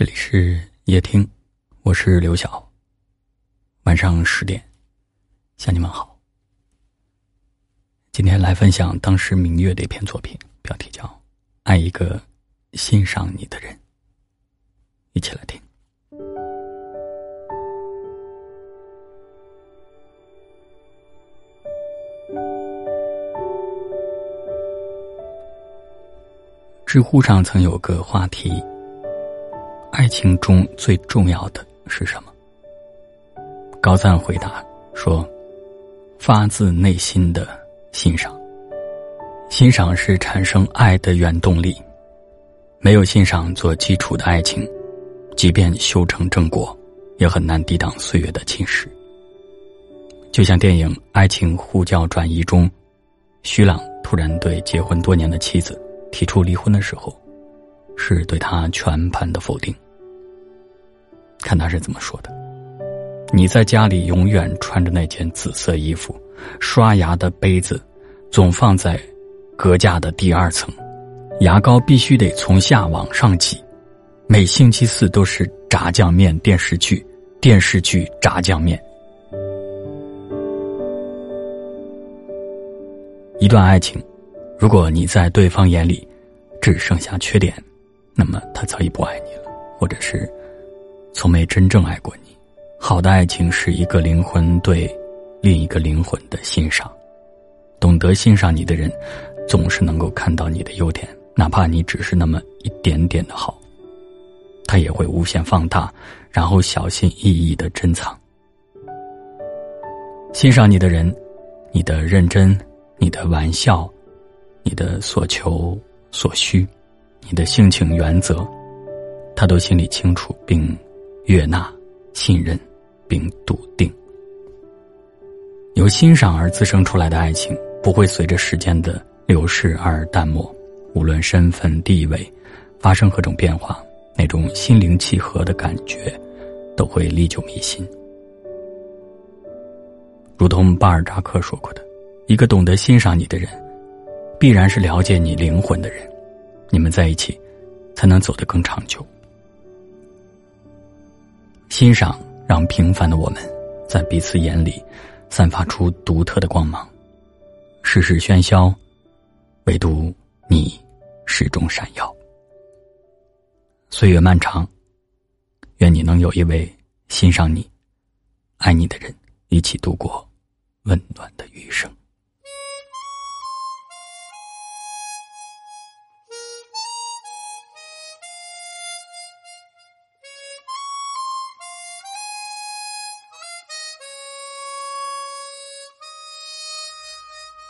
这里是夜听，我是刘晓。晚上十点，向你们好。今天来分享当时明月的一篇作品，标题叫《爱一个欣赏你的人》。一起来听。知乎上曾有个话题。爱情中最重要的是什么？高赞回答说：“发自内心的欣赏。欣赏是产生爱的原动力。没有欣赏做基础的爱情，即便修成正果，也很难抵挡岁月的侵蚀。就像电影《爱情呼叫转移》中，徐朗突然对结婚多年的妻子提出离婚的时候。”是对他全盘的否定。看他是怎么说的：“你在家里永远穿着那件紫色衣服，刷牙的杯子总放在隔架的第二层，牙膏必须得从下往上挤，每星期四都是炸酱面电视剧，电视剧炸酱面。”一段爱情，如果你在对方眼里只剩下缺点。那么他早已不爱你了，或者是从没真正爱过你。好的爱情是一个灵魂对另一个灵魂的欣赏，懂得欣赏你的人，总是能够看到你的优点，哪怕你只是那么一点点的好，他也会无限放大，然后小心翼翼的珍藏。欣赏你的人，你的认真，你的玩笑，你的所求所需。你的性情原则，他都心里清楚并悦纳、信任并笃定。由欣赏而滋生出来的爱情，不会随着时间的流逝而淡漠。无论身份地位发生何种变化，那种心灵契合的感觉，都会历久弥新。如同巴尔扎克说过的：“一个懂得欣赏你的人，必然是了解你灵魂的人。”你们在一起，才能走得更长久。欣赏让平凡的我们，在彼此眼里，散发出独特的光芒。世事喧嚣，唯独你始终闪耀。岁月漫长，愿你能有一位欣赏你、爱你的人，一起度过温暖的余生。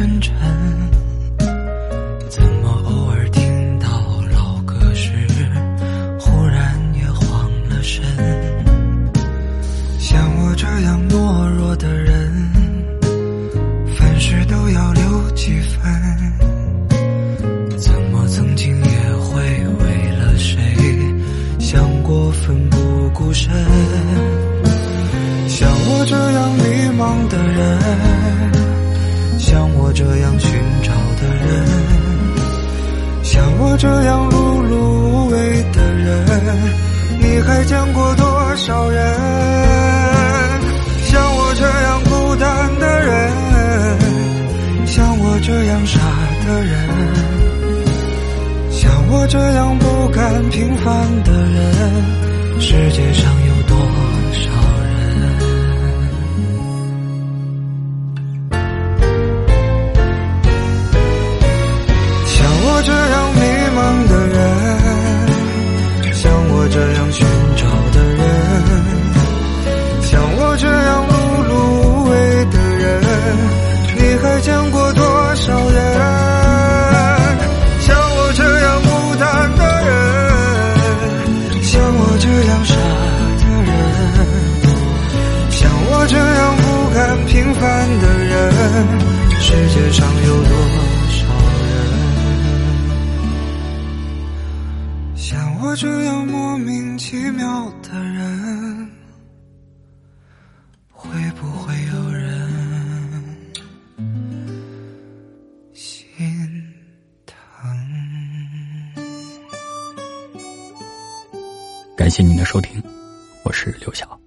ocean. 这样碌碌无为的人你还见过多少人？像我这样孤单的人像我这样傻的人像我这样不甘平凡的人。看的人，世界上有多少人？像我这样莫名其妙的人，会不会有人心疼？感谢您的收听，我是刘晓。